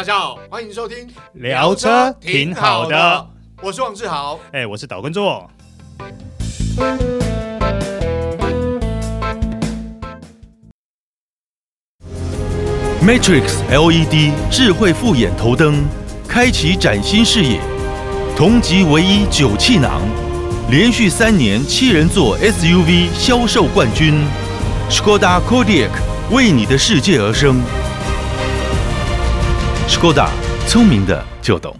大家好，欢迎收听聊车挺好的，我是王志豪，哎，我是岛根座。Matrix LED 智慧复眼头灯，开启崭新视野，同级唯一九气囊，连续三年七人座 SUV 销售冠军，Skoda Kodiaq 为你的世界而生。Skoda，聪明的就懂。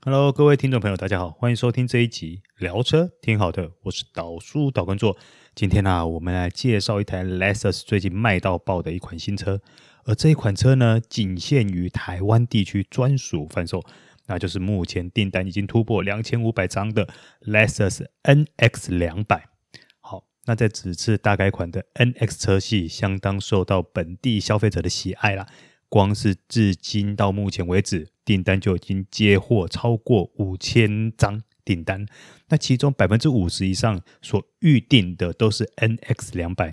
Hello，各位听众朋友，大家好，欢迎收听这一集聊车，挺好的，我是岛叔岛根座。今天呢、我们来介绍一台 Lexus 最近卖到爆的一款新车，而这一款车呢，仅限于台湾地区专属贩售，那就是目前订单已经突破两千五百张的 Lexus NX 两百。好，那在此次大改款的 NX 车系，相当受到本地消费者的喜爱啦。光是至今到目前为止，订单就已经接获超过五千张。订单，那其中百分之五十以上所预定的都是 NX 两百。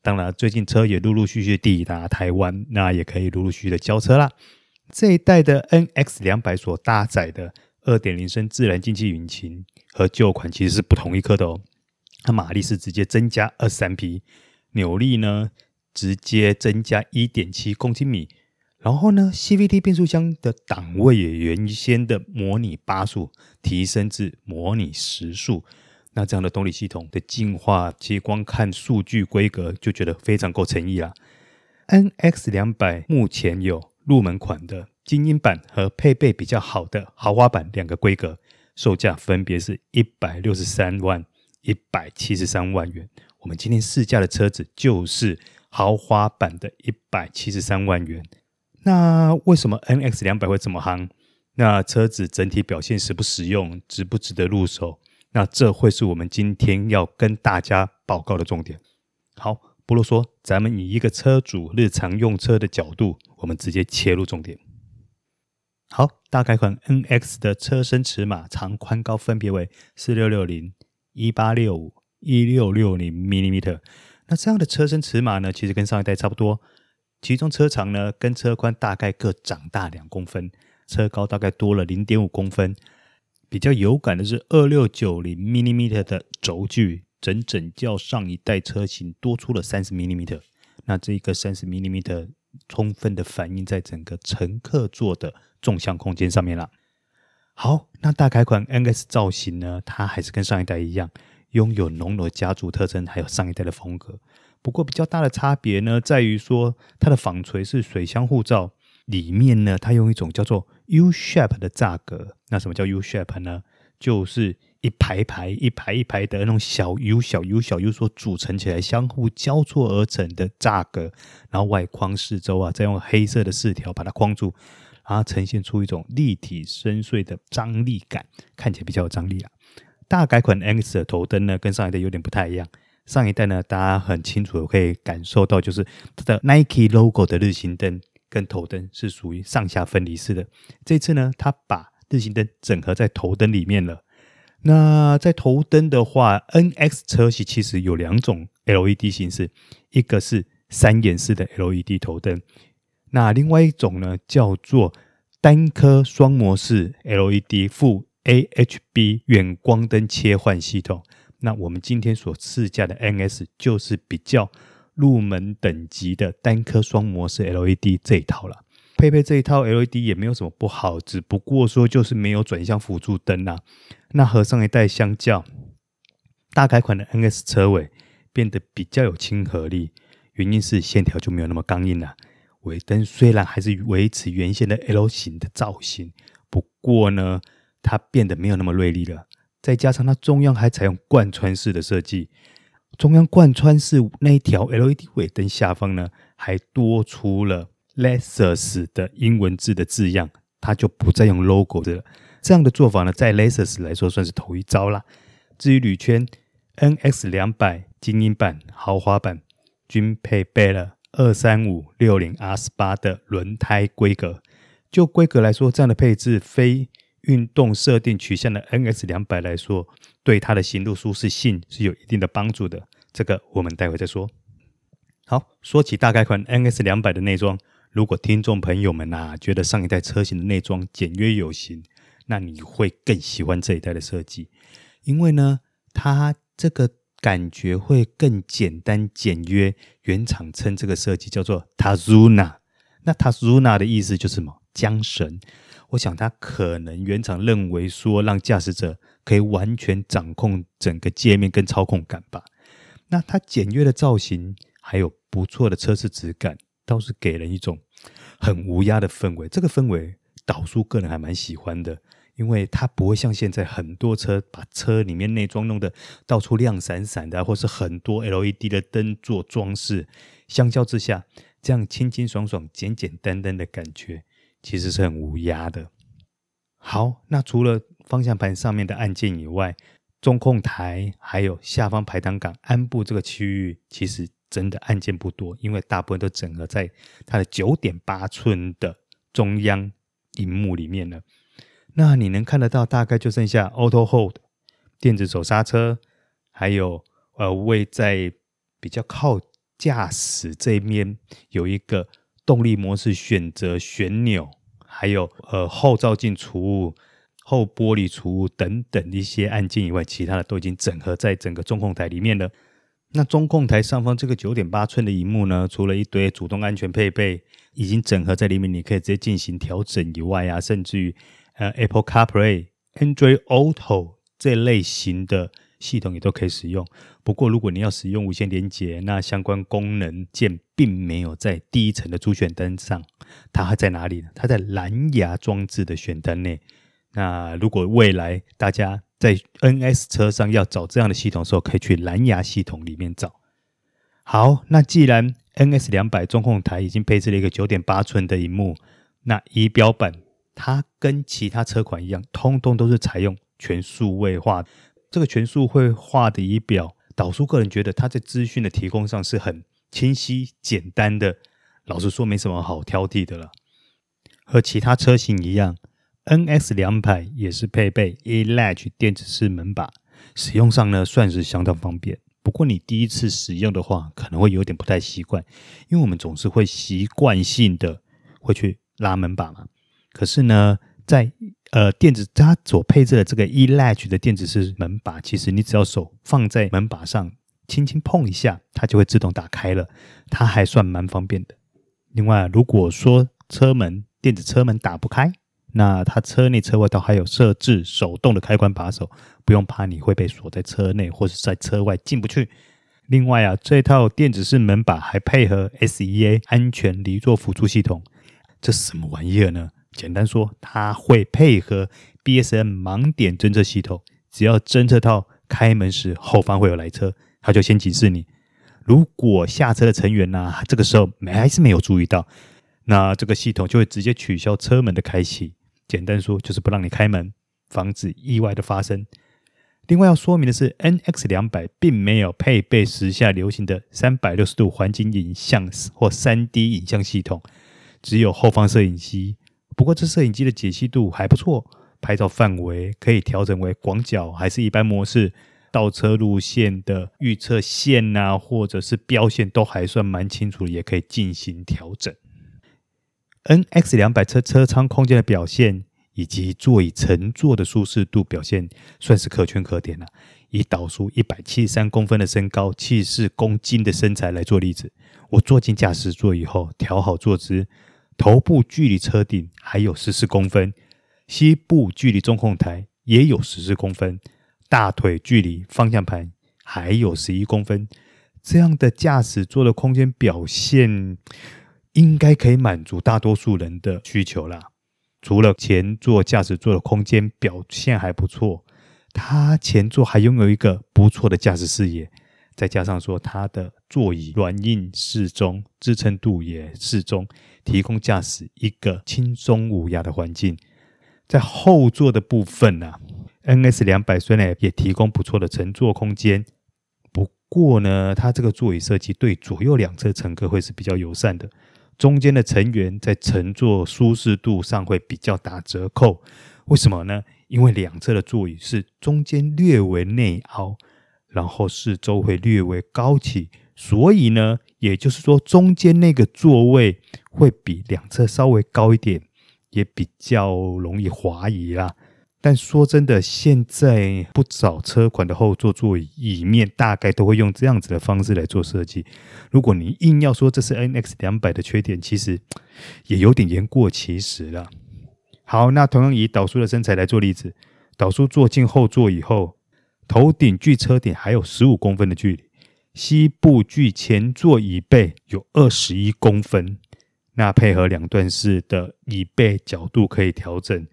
当然，最近车也陆陆续续抵达台湾，那也可以陆陆续续的交车啦。这一代的 NX 两百所搭载的二点零升自然进气引擎和旧款其实是不同一颗的哦。它马力是直接增加二十三匹，扭力呢直接增加一点七公斤米。然后呢，CVT 变速箱的档位也原先的模拟八速提升至模拟十速。那这样的动力系统的进化，其实光看数据规格就觉得非常够诚意啦。NX 两百目前有入门款的精英版和配备比较好的豪华版两个规格，售价分别是一百六十三万、一百七十三万元。我们今天试驾的车子就是豪华版的一百七十三万元。那为什么 NX 两百会这么夯？那车子整体表现实不实用，值不值得入手？那这会是我们今天要跟大家报告的重点。好，不啰嗦，咱们以一个车主日常用车的角度，我们直接切入重点。好，大改款 NX 的车身尺码长宽高分别为四六六零、一八六五、一六六零 millimeter。那这样的车身尺码呢，其实跟上一代差不多。其中车长呢跟车宽大概各长大两公分，车高大概多了零点五公分。比较有感的是二六九零 millimeter 的轴距，整整较上一代车型多出了三十 millimeter。那这一个三十 millimeter 充分的反映在整个乘客座的纵向空间上面了。好，那大改款 NX 造型呢，它还是跟上一代一样，拥有浓浓的家族特征，还有上一代的风格。不过比较大的差别呢，在于说它的纺锤是水箱护罩，里面呢，它用一种叫做 U shape 的栅格。那什么叫 U shape 呢？就是一排排、一排一排的那种小 U、小 U、小 U 所组成起来，相互交错而成的栅格。然后外框四周啊，再用黑色的饰条把它框住，然后呈现出一种立体深邃的张力感，看起来比较有张力啊。大改款 X 的头灯呢，跟上一代有点不太一样。上一代呢，大家很清楚的可以感受到，就是它的 Nike logo 的日行灯跟头灯是属于上下分离式的。这次呢，它把日行灯整合在头灯里面了。那在头灯的话，NX 车系其实有两种 LED 形式，一个是三眼式的 LED 头灯，那另外一种呢叫做单颗双模式 LED 副 AHB 远光灯切换系统。那我们今天所试驾的 NS 就是比较入门等级的单颗双模式 LED 这一套了。配备这一套 LED 也没有什么不好，只不过说就是没有转向辅助灯啊。那和上一代相较，大改款的 NS 车尾变得比较有亲和力，原因是线条就没有那么刚硬了。尾灯虽然还是维持原先的 L 型的造型，不过呢，它变得没有那么锐利了。再加上它中央还采用贯穿式的设计，中央贯穿式那一条 LED 尾灯下方呢，还多出了 Lexus 的英文字的字样，它就不再用 logo 的了。这样的做法呢，在 Lexus 来说算是头一遭啦。至于铝圈，NX 两百精英版、豪华版均配备了二三五六零 R 十八的轮胎规格。就规格来说，这样的配置非运动设定取向的 NS 两百来说，对它的行路舒适性是有一定的帮助的。这个我们待会再说。好，说起大概款 NS 两百的内装，如果听众朋友们呐、觉得上一代车型的内装简约有型，那你会更喜欢这一代的设计，因为呢，它这个感觉会更简单简约。原厂称这个设计叫做 Tazuna，那 Tazuna 的意思就是什么？缰绳。我想他可能原厂认为说，让驾驶者可以完全掌控整个界面跟操控感吧。那它简约的造型，还有不错的车身质感，倒是给人一种很无压的氛围。这个氛围，导叔个人还蛮喜欢的，因为它不会像现在很多车把车里面内装弄得到处亮闪闪的，或是很多 LED 的灯做装饰。相较之下，这样清清爽爽、简简单单的感觉。其实是很无压的。好，那除了方向盘上面的按键以外，中控台还有下方排挡杆、鞍部这个区域，其实真的按键不多，因为大部分都整合在它的九点八寸的中央荧幕里面了。那你能看得到，大概就剩下 Auto Hold 电子手刹车，还有呃位在比较靠驾驶这一面有一个。动力模式选择旋钮，还有呃后照镜除雾、后玻璃除雾等等一些按键以外，其他的都已经整合在整个中控台里面了。那中控台上方这个九点八寸的荧幕呢，除了一堆主动安全配备已经整合在里面，你可以直接进行调整以外啊，甚至于呃 Apple CarPlay、Android Auto 这类型的。系统也都可以使用，不过如果你要使用无线连接，那相关功能键并没有在第一层的主选单上，它还在哪里呢？它在蓝牙装置的选单内。那如果未来大家在 NS 车上要找这样的系统的时候，可以去蓝牙系统里面找。好，那既然 NS 两百中控台已经配置了一个九点八寸的荧幕，那仪表板它跟其他车款一样，通通都是采用全数位化。这个全数位化的仪表，导叔个人觉得它在资讯的提供上是很清晰简单的。老实说，没什么好挑剔的了。和其他车型一样，NS 两百也是配备 eLatch 电子式门把，使用上呢算是相当方便。不过你第一次使用的话，可能会有点不太习惯，因为我们总是会习惯性的会去拉门把嘛。可是呢，在呃，电子它所配置的这个 eLatch 的电子式门把，其实你只要手放在门把上，轻轻碰一下，它就会自动打开了，它还算蛮方便的。另外，如果说车门电子车门打不开，那它车内车外都还有设置手动的开关把手，不用怕你会被锁在车内或者在车外进不去。另外啊，这套电子式门把还配合 SEA 安全离座辅助系统，这什么玩意儿呢？简单说，它会配合 BSM 盲点侦测系统，只要侦测到开门时后方会有来车，它就先警示你。如果下车的成员呢、这个时候没还是没有注意到，那这个系统就会直接取消车门的开启。简单说，就是不让你开门，防止意外的发生。另外要说明的是，NX 两百并没有配备时下流行的三百六十度环境影像或三 D 影像系统，只有后方摄影机。不过这摄影机的解析度还不错，拍照范围可以调整为广角还是一般模式，倒车路线的预测线啊，或者是标线都还算蛮清楚，也可以进行调整。NX 两百车车舱空间的表现以及座椅乘坐的舒适度表现，算是可圈可点了。以导数一百七十三公分的身高、七十四公斤的身材来做例子，我坐进驾驶座以后，调好坐姿。头部距离车顶还有十四公分，膝部距离中控台也有十四公分，大腿距离方向盘还有十一公分。这样的驾驶座的空间表现，应该可以满足大多数人的需求啦。除了前座驾驶座的空间表现还不错，它前座还拥有一个不错的驾驶视野。再加上说，它的座椅软硬适中，支撑度也适中，提供驾驶一个轻松无压的环境。在后座的部分呢、啊，NS 两百虽然也提供不错的乘坐空间，不过呢，它这个座椅设计对左右两侧乘客会是比较友善的，中间的成员在乘坐舒适度上会比较打折扣。为什么呢？因为两侧的座椅是中间略为内凹。然后四周会略微高起，所以呢，也就是说中间那个座位会比两侧稍微高一点，也比较容易滑移啦。但说真的，现在不少车款的后座座椅面大概都会用这样子的方式来做设计。如果你硬要说这是 NX 两百的缺点，其实也有点言过其实了。好，那同样以导叔的身材来做例子，导叔坐进后座以后，头顶距车顶还有十五公分的距离，膝部距前座椅背有二十一公分。那配合两段式的椅背角度可以调整。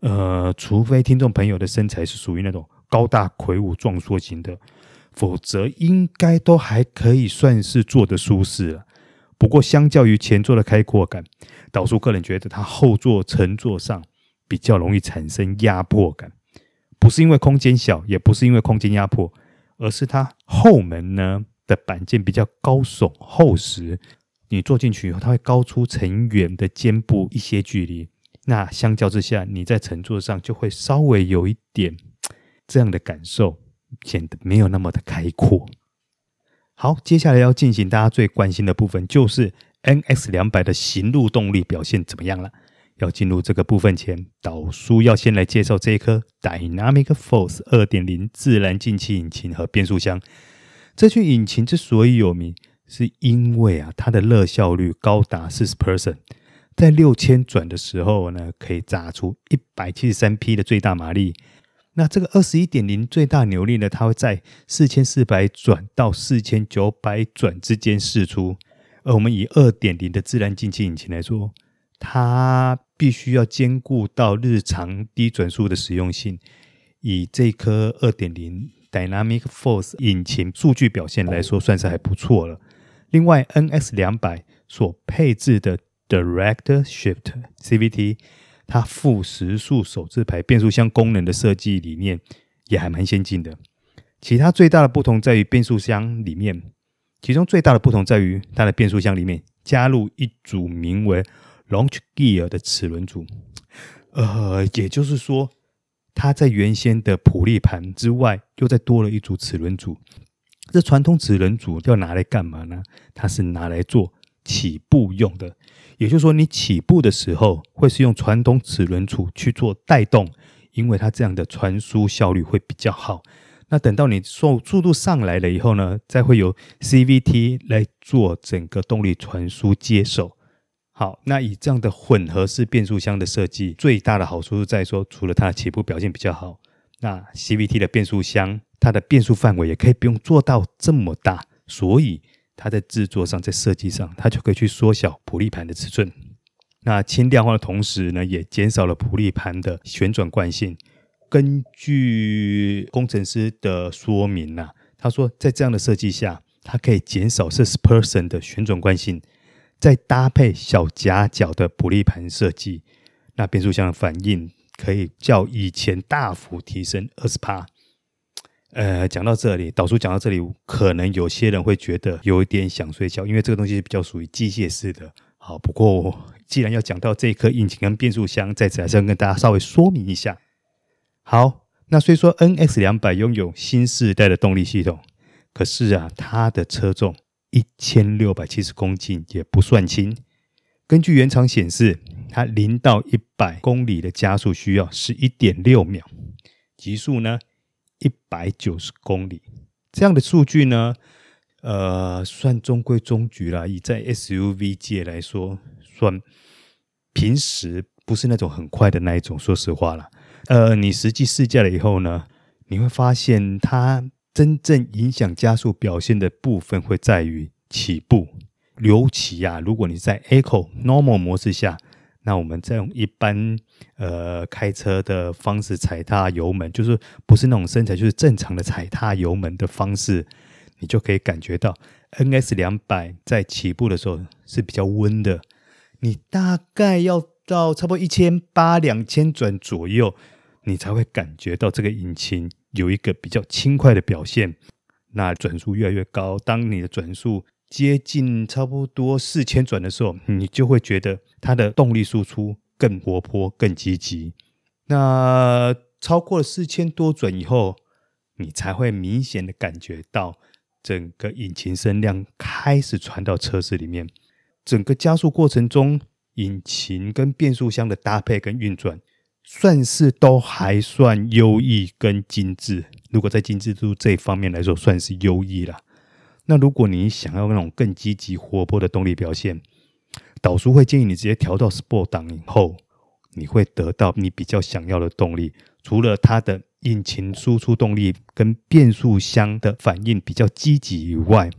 呃，除非听众朋友的身材是属于那种高大魁梧壮硕型的，否则应该都还可以算是坐得舒适了。不过，相较于前座的开阔感，导叔个人觉得它后座乘坐上比较容易产生压迫感，不是因为空间小，也不是因为空间压迫，而是它后门呢的板件比较高耸厚实，你坐进去以后，它会高出成员的肩部一些距离。那相较之下，你在乘坐上就会稍微有一点这样的感受，显得没有那么的开阔。好，接下来要进行大家最关心的部分，就是 NX 两百的行路动力表现怎么样了。要进入这个部分前，导叔要先来介绍这一颗 Dynamic Force 二点零自然进气引擎和变速箱。这具引擎之所以有名，是因为啊，它的热效率高达四十 percent。在六千转的时候呢，可以榨出一百七十三匹的最大马力。那这个二十一点零最大扭力呢，它会在四千四百转到四千九百转之间释出。而我们以二点零的自然进气引擎来说，它必须要兼顾到日常低转速的实用性。以这颗二点零 Dynamic Force 引擎数据表现来说，算是还不错了。另外，NX 两百所配置的 Direct Shift CVT，它副时速手自排变速箱功能的设计理念也还蛮先进的。其他最大的不同在于变速箱里面，其中最大的不同在于它的变速箱里面加入一组名为 Launch Gear 的齿轮组。呃，也就是说，它在原先的普利盘之外，又再多了一组齿轮组。这传统齿轮组要拿来干嘛呢？它是拿来做起步用的。也就是说，你起步的时候会是用传统齿轮组去做带动，因为它这样的传输效率会比较好。那等到你速速度上来了以后呢，再会由 CVT 来做整个动力传输接手。好，那以这样的混合式变速箱的设计，最大的好处是在说，除了它的起步表现比较好，那 CVT 的变速箱它的变速范围也可以不用做到这么大，所以。它在制作上，在设计上，它就可以去缩小普利盘的尺寸。那轻量化的同时呢，也减少了普利盘的旋转惯性。根据工程师的说明呢、啊，他说在这样的设计下，它可以减少四十 percent 的旋转惯性。再搭配小夹角的普利盘设计，那变速箱的反应可以较以前大幅提升二十趴。呃，讲到这里，导叔讲到这里，可能有些人会觉得有一点想睡觉，因为这个东西比较属于机械式的。好，不过既然要讲到这一颗引擎跟变速箱，在此还是要跟大家稍微说明一下。好，那虽说 NX 两百拥有新世代的动力系统，可是啊，它的车重一千六百七十公斤也不算轻。根据原厂显示，它零到一百公里的加速需要十一点六秒，极速呢？一百九十公里这样的数据呢，呃，算中规中矩啦。以在 SUV 界来说，算平时不是那种很快的那一种。说实话啦，呃，你实际试驾了以后呢，你会发现它真正影响加速表现的部分会在于起步。尤其啊，如果你在 Eco Normal 模式下。那我们再用一般呃开车的方式踩踏油门，就是不是那种身材，就是正常的踩踏油门的方式，你就可以感觉到 NS 两百在起步的时候是比较温的。你大概要到差不多一千八两千转左右，你才会感觉到这个引擎有一个比较轻快的表现。那转速越来越高，当你的转速接近差不多四千转的时候，你就会觉得它的动力输出更活泼、更积极。那超过了四千多转以后，你才会明显的感觉到整个引擎声量开始传到车子里面，整个加速过程中，引擎跟变速箱的搭配跟运转，算是都还算优异跟精致。如果在精致度这方面来说，算是优异了。那如果你想要那种更积极活泼的动力表现，导叔会建议你直接调到 Sport 档以后，你会得到你比较想要的动力。除了它的引擎输出动力跟变速箱的反应比较积极以外，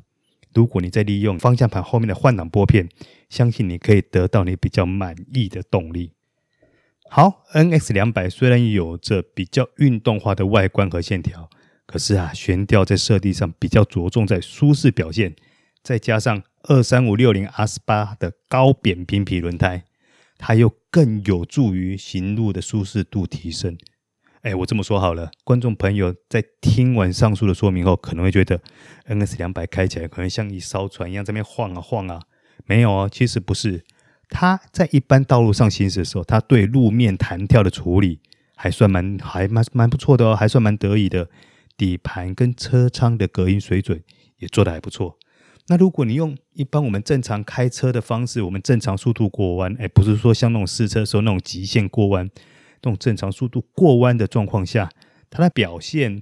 如果你在利用方向盘后面的换挡拨片，相信你可以得到你比较满意的动力。好，NX 两百虽然有着比较运动化的外观和线条，可是啊，悬吊在设计上比较着重在舒适表现，再加上二三五六零 R 十八的高扁平皮轮胎，它又更有助于行路的舒适度提升。哎，我这么说好了，观众朋友在听完上述的说明后，可能会觉得 NS 两百开起来可能像一艘船一样在那边晃啊晃啊。没有哦，其实不是。它在一般道路上行驶的时候，它对路面弹跳的处理还算蛮还蛮蛮不错的哦，还算蛮得意的。底盘跟车舱的隔音水准也做得还不错。那如果你用一般我们正常开车的方式，我们正常速度过弯，哎，不是说像那种试车时候那种极限过弯。那种正常速度过弯的状况下，它的表现，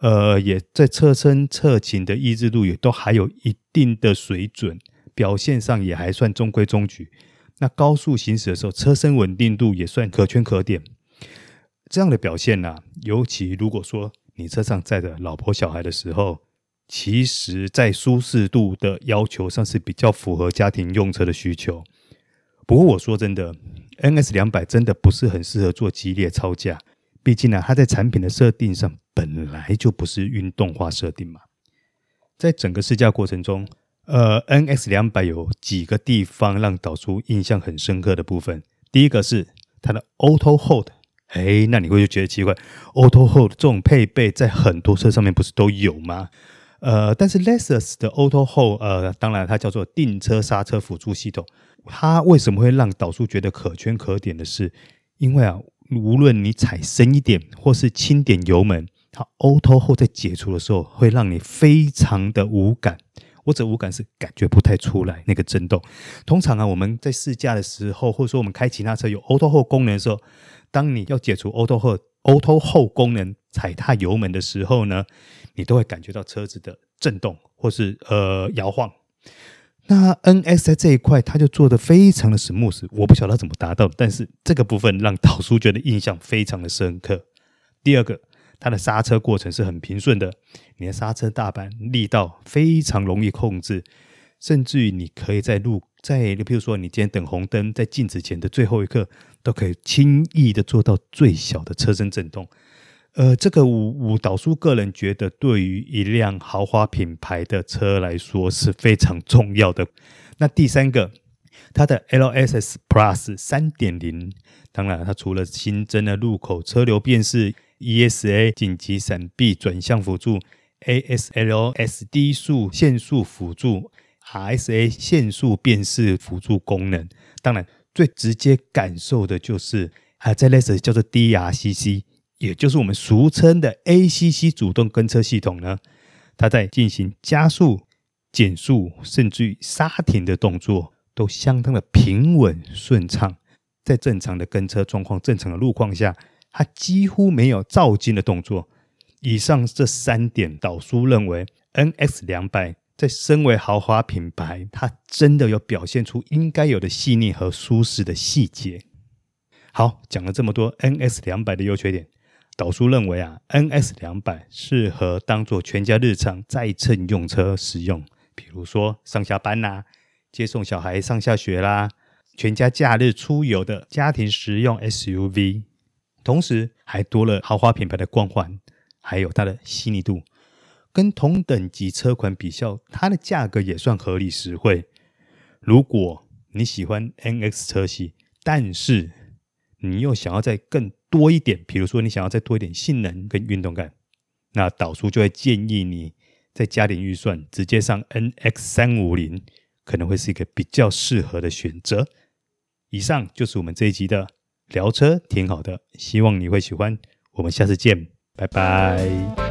呃，也在侧身侧倾的抑制度也都还有一定的水准，表现上也还算中规中矩。那高速行驶的时候，车身稳定度也算可圈可点。这样的表现呢、啊，尤其如果说你车上载着老婆小孩的时候，其实在舒适度的要求上是比较符合家庭用车的需求。不过我说真的。NS 两百真的不是很适合做激烈操驾，毕竟呢，它在产品的设定上本来就不是运动化设定嘛。在整个试驾过程中，呃，NS 两百有几个地方让导出印象很深刻的部分。第一个是它的 Auto Hold，哎，那你会就觉得奇怪，Auto Hold 这种配备在很多车上面不是都有吗？呃，但是 Lexus 的 Auto Hold，呃，当然它叫做定车刹车辅助系统。它为什么会让导出觉得可圈可点的是，因为啊，无论你踩深一点或是轻点油门，它 Auto Hold 在解除的时候会让你非常的无感。或者无感是感觉不太出来那个震动。通常啊，我们在试驾的时候，或者说我们开其他车有 Auto Hold 功能的时候，当你要解除 Auto Hold Auto Hold 功能，踩踏油门的时候呢，你都会感觉到车子的震动或是呃摇晃。那 NS 在这一块，它就做的非常的 smooth，我不晓得它怎么达到，但是这个部分让导叔觉得印象非常的深刻。第二个，它的刹车过程是很平顺的，你的刹车踏板力道非常容易控制，甚至于你可以在路在，比如说你今天等红灯，在静止前的最后一刻，都可以轻易的做到最小的车身震动。呃，这个五五导叔个人觉得，对于一辆豪华品牌的车来说是非常重要的。那第三个，它的 LSS Plus 三点零，当然它除了新增了路口车流辨识、ESA 紧急闪避转向辅助、ASLS 低速限速辅助、RSA 限速辨识辅助功能，当然最直接感受的就是啊，在 Les 叫做 DRCC。也就是我们俗称的 ACC 主动跟车系统呢，它在进行加速、减速，甚至于刹停的动作，都相当的平稳顺畅。在正常的跟车状况、正常的路况下，它几乎没有躁进的动作。以上这三点，导叔认为 NX 两百在身为豪华品牌，它真的有表现出应该有的细腻和舒适的细节。好，讲了这么多 NX 两百的优缺点。导叔认为啊，NX 两百适合当做全家日常载乘用车使用，比如说上下班呐、接送小孩上下学啦，全家假日出游的家庭实用 SUV。同时还多了豪华品牌的光环，还有它的细腻度，跟同等级车款比较，它的价格也算合理实惠。如果你喜欢 NX 车系，但是你又想要再更多一点，比如说你想要再多一点性能跟运动感，那导叔就会建议你再加点预算，直接上 NX 三五零，可能会是一个比较适合的选择。以上就是我们这一集的聊车，挺好的，希望你会喜欢。我们下次见，拜拜。